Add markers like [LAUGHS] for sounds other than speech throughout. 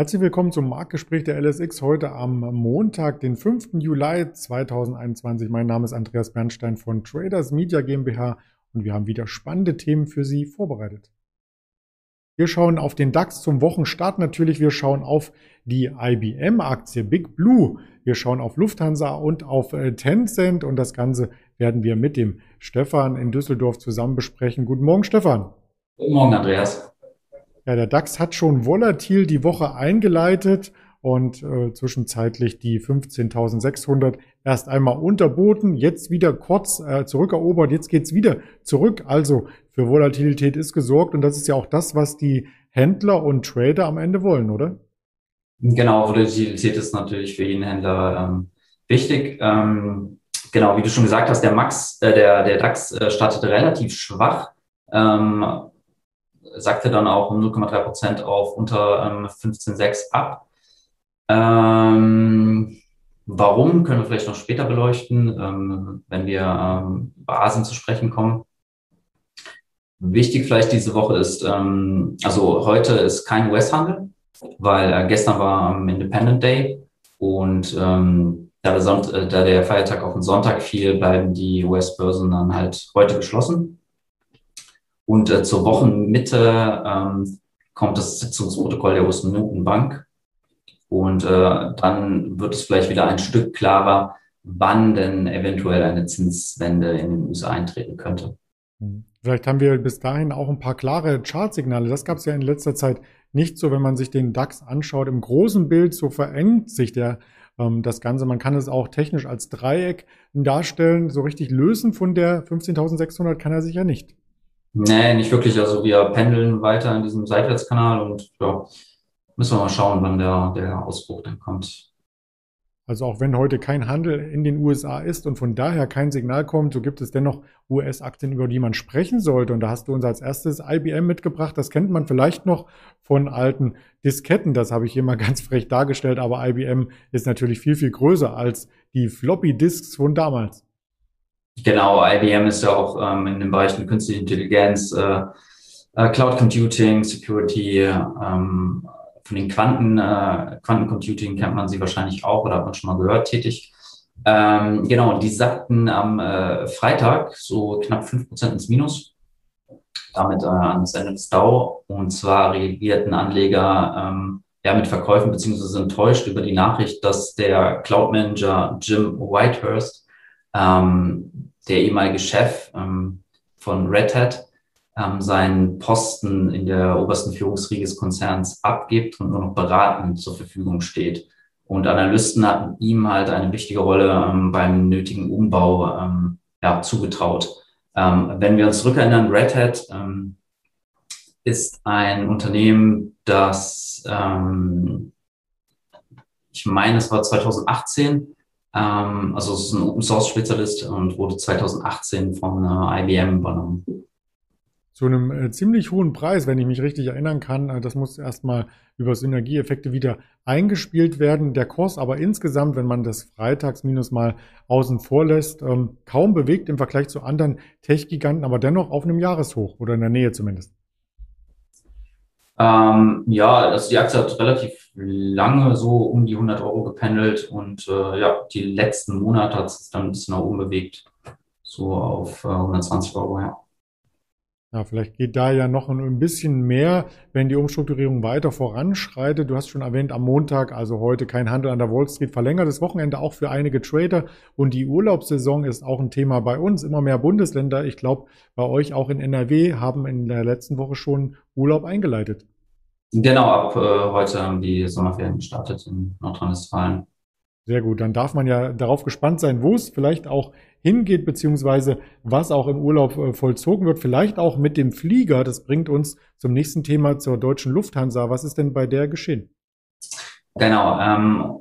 Herzlich willkommen zum Marktgespräch der LSX heute am Montag, den 5. Juli 2021. Mein Name ist Andreas Bernstein von Traders Media GmbH und wir haben wieder spannende Themen für Sie vorbereitet. Wir schauen auf den DAX zum Wochenstart natürlich. Wir schauen auf die IBM-Aktie Big Blue. Wir schauen auf Lufthansa und auf äh, Tencent und das Ganze werden wir mit dem Stefan in Düsseldorf zusammen besprechen. Guten Morgen, Stefan. Guten Morgen, Andreas. Ja, der DAX hat schon volatil die Woche eingeleitet und äh, zwischenzeitlich die 15.600 erst einmal unterboten, jetzt wieder kurz äh, zurückerobert, jetzt geht's wieder zurück. Also für Volatilität ist gesorgt und das ist ja auch das, was die Händler und Trader am Ende wollen, oder? Genau, Volatilität ist natürlich für jeden Händler ähm, wichtig. Ähm, genau, wie du schon gesagt hast, der Max, äh, der, der DAX äh, startete relativ schwach. Ähm, sagte dann auch um 0,3 Prozent auf unter ähm, 15,6 ab. Ähm, warum, können wir vielleicht noch später beleuchten, ähm, wenn wir ähm, über Asien zu sprechen kommen. Wichtig vielleicht diese Woche ist, ähm, also heute ist kein US-Handel, weil äh, gestern war ähm, Independent Day und ähm, da, der Sonnt äh, da der Feiertag auf den Sonntag fiel, bleiben die US-Börsen dann halt heute geschlossen. Und äh, zur Wochenmitte ähm, kommt das Sitzungsprotokoll der US-Notenbank. Und äh, dann wird es vielleicht wieder ein Stück klarer, wann denn eventuell eine Zinswende in den USA eintreten könnte. Hm. Vielleicht haben wir bis dahin auch ein paar klare Chartsignale. Das gab es ja in letzter Zeit nicht so, wenn man sich den DAX anschaut. Im großen Bild so verengt sich der ähm, das Ganze. Man kann es auch technisch als Dreieck darstellen. So richtig lösen von der 15.600 kann er sich ja nicht. Nee, nicht wirklich. Also wir pendeln weiter in diesem Seitwärtskanal und ja, müssen wir mal schauen, wann der, der Ausbruch dann kommt. Also auch wenn heute kein Handel in den USA ist und von daher kein Signal kommt, so gibt es dennoch US-Aktien, über die man sprechen sollte. Und da hast du uns als erstes IBM mitgebracht. Das kennt man vielleicht noch von alten Disketten. Das habe ich hier mal [LAUGHS] ganz frech dargestellt. Aber IBM ist natürlich viel, viel größer als die Floppy-Disks von damals. Genau, IBM ist ja auch ähm, in den Bereichen künstliche Intelligenz, äh, äh, Cloud Computing, Security, ähm, von den Quanten, äh, Quantencomputing kennt man sie wahrscheinlich auch oder hat man schon mal gehört, tätig. Ähm, genau, die sagten am äh, Freitag so knapp fünf Prozent ins Minus, damit äh, ans Ende des DAO. Und zwar reagierten Anleger ähm, ja, mit Verkäufen beziehungsweise enttäuscht über die Nachricht, dass der Cloud Manager Jim Whitehurst ähm, der ehemalige Chef ähm, von Red Hat ähm, seinen Posten in der obersten Führungsriege des Konzerns abgibt und nur noch beratend zur Verfügung steht. Und Analysten hatten ihm halt eine wichtige Rolle ähm, beim nötigen Umbau ähm, ja, zugetraut. Ähm, wenn wir uns zurückerinnern, Red Hat ist ein Unternehmen, das, ich meine, es war 2018, ähm, also es ist ein Open Source Spezialist und wurde 2018 von äh, IBM übernommen. Zu einem äh, ziemlich hohen Preis, wenn ich mich richtig erinnern kann. Äh, das muss erstmal über Synergieeffekte wieder eingespielt werden. Der Kurs aber insgesamt, wenn man das Freitagsminus mal außen vor lässt, ähm, kaum bewegt im Vergleich zu anderen Tech-Giganten, aber dennoch auf einem Jahreshoch oder in der Nähe zumindest. Ähm, ja, also die Aktie hat relativ lange so um die 100 Euro gependelt und äh, ja, die letzten Monate hat es dann ein bisschen nach oben bewegt, so auf äh, 120 Euro, ja. Ja, vielleicht geht da ja noch ein bisschen mehr, wenn die Umstrukturierung weiter voranschreitet. Du hast schon erwähnt, am Montag, also heute kein Handel an der Wall Street, verlängertes Wochenende auch für einige Trader. Und die Urlaubssaison ist auch ein Thema bei uns. Immer mehr Bundesländer, ich glaube, bei euch auch in NRW, haben in der letzten Woche schon Urlaub eingeleitet. Genau, ab äh, heute haben die Sommerferien gestartet in Nordrhein-Westfalen. Sehr gut, dann darf man ja darauf gespannt sein, wo es vielleicht auch hingeht, beziehungsweise was auch im Urlaub äh, vollzogen wird. Vielleicht auch mit dem Flieger. Das bringt uns zum nächsten Thema zur deutschen Lufthansa. Was ist denn bei der geschehen? Genau, ähm,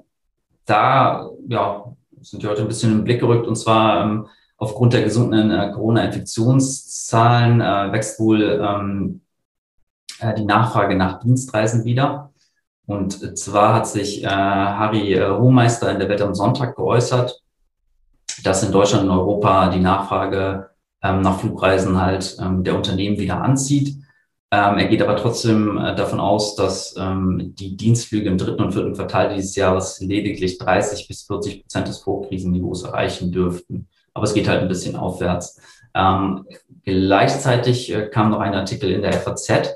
da ja, sind wir heute ein bisschen im Blick gerückt und zwar ähm, aufgrund der gesunden äh, Corona-Infektionszahlen äh, wächst wohl ähm, äh, die Nachfrage nach Dienstreisen wieder. Und zwar hat sich äh, Harry äh, Hohmeister in der Welt am Sonntag geäußert, dass in Deutschland und Europa die Nachfrage ähm, nach Flugreisen halt ähm, der Unternehmen wieder anzieht. Ähm, er geht aber trotzdem äh, davon aus, dass ähm, die Dienstflüge im dritten und vierten Quartal dieses Jahres lediglich 30 bis 40 Prozent des Vorkrisenniveaus erreichen dürften. Aber es geht halt ein bisschen aufwärts. Ähm, gleichzeitig äh, kam noch ein Artikel in der FAZ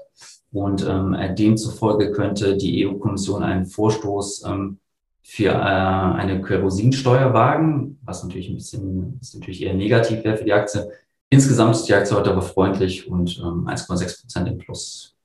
und ähm, demzufolge könnte die EU-Kommission einen Vorstoß ähm, für äh, eine Kerosinsteuer wagen, was natürlich ein bisschen, was natürlich eher negativ wäre für die Aktie. Insgesamt ist die Aktie heute aber freundlich und ähm, 1,6 Prozent im Plus.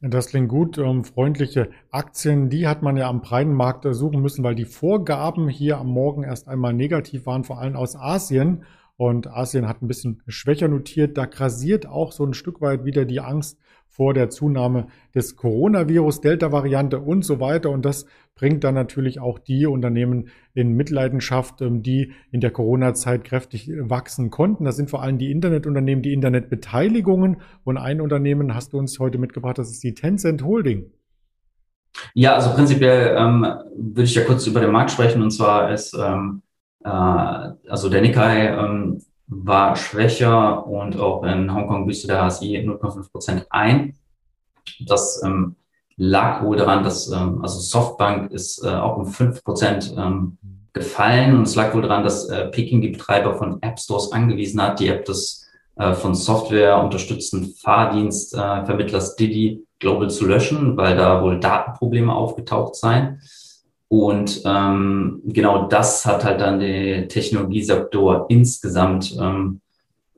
Das klingt gut. Ähm, freundliche Aktien, die hat man ja am breiten Markt suchen müssen, weil die Vorgaben hier am Morgen erst einmal negativ waren, vor allem aus Asien. Und Asien hat ein bisschen schwächer notiert. Da grasiert auch so ein Stück weit wieder die Angst vor der Zunahme des Coronavirus, Delta-Variante und so weiter. Und das bringt dann natürlich auch die Unternehmen in Mitleidenschaft, ähm, die in der Corona-Zeit kräftig wachsen konnten. Das sind vor allem die Internetunternehmen, die Internetbeteiligungen. Und ein Unternehmen hast du uns heute mitgebracht, das ist die Tencent Holding. Ja, also prinzipiell ähm, würde ich ja kurz über den Markt sprechen. Und zwar ist ähm, äh, also der Nikkei ähm, war schwächer und auch in Hongkong büßte der HSI 0,5 Prozent ein. Das ähm, lag wohl daran, dass ähm, also Softbank ist äh, auch um 5 Prozent ähm, gefallen und es lag wohl daran, dass äh, Peking die Betreiber von App Stores angewiesen hat, die App des äh, von Software unterstützten Fahrdienstvermittlers äh, Didi Global zu löschen, weil da wohl Datenprobleme aufgetaucht seien. Und ähm, genau das hat halt dann den Technologiesektor insgesamt ähm,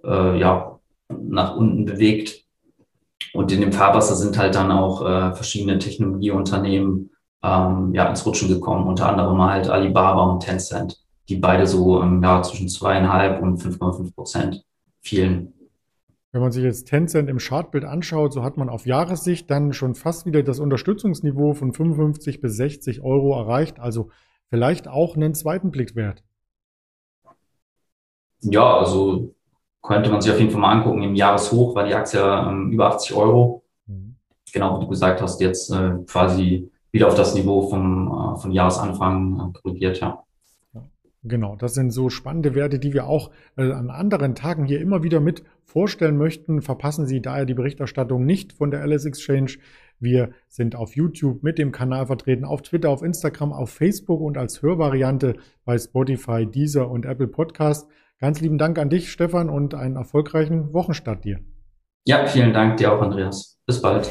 äh, ja, nach unten bewegt. Und in dem Fahrwasser sind halt dann auch äh, verschiedene Technologieunternehmen ähm, ja, ins Rutschen gekommen, unter anderem halt Alibaba und Tencent, die beide so ähm, ja, zwischen zweieinhalb und 5,5 Prozent fielen. Wenn man sich jetzt Tencent im Chartbild anschaut, so hat man auf Jahressicht dann schon fast wieder das Unterstützungsniveau von 55 bis 60 Euro erreicht. Also vielleicht auch einen zweiten Blick wert. Ja, also könnte man sich auf jeden Fall mal angucken. Im Jahreshoch war die Aktie ähm, über 80 Euro. Mhm. Genau, wie du gesagt hast, jetzt äh, quasi wieder auf das Niveau vom, äh, von Jahresanfang äh, korrigiert, ja. Genau, das sind so spannende Werte, die wir auch äh, an anderen Tagen hier immer wieder mit vorstellen möchten. Verpassen Sie daher die Berichterstattung nicht von der Alice Exchange. Wir sind auf YouTube mit dem Kanal vertreten, auf Twitter, auf Instagram, auf Facebook und als Hörvariante bei Spotify, Deezer und Apple Podcast. Ganz lieben Dank an dich, Stefan, und einen erfolgreichen Wochenstart dir. Ja, vielen Dank dir auch, Andreas. Bis bald.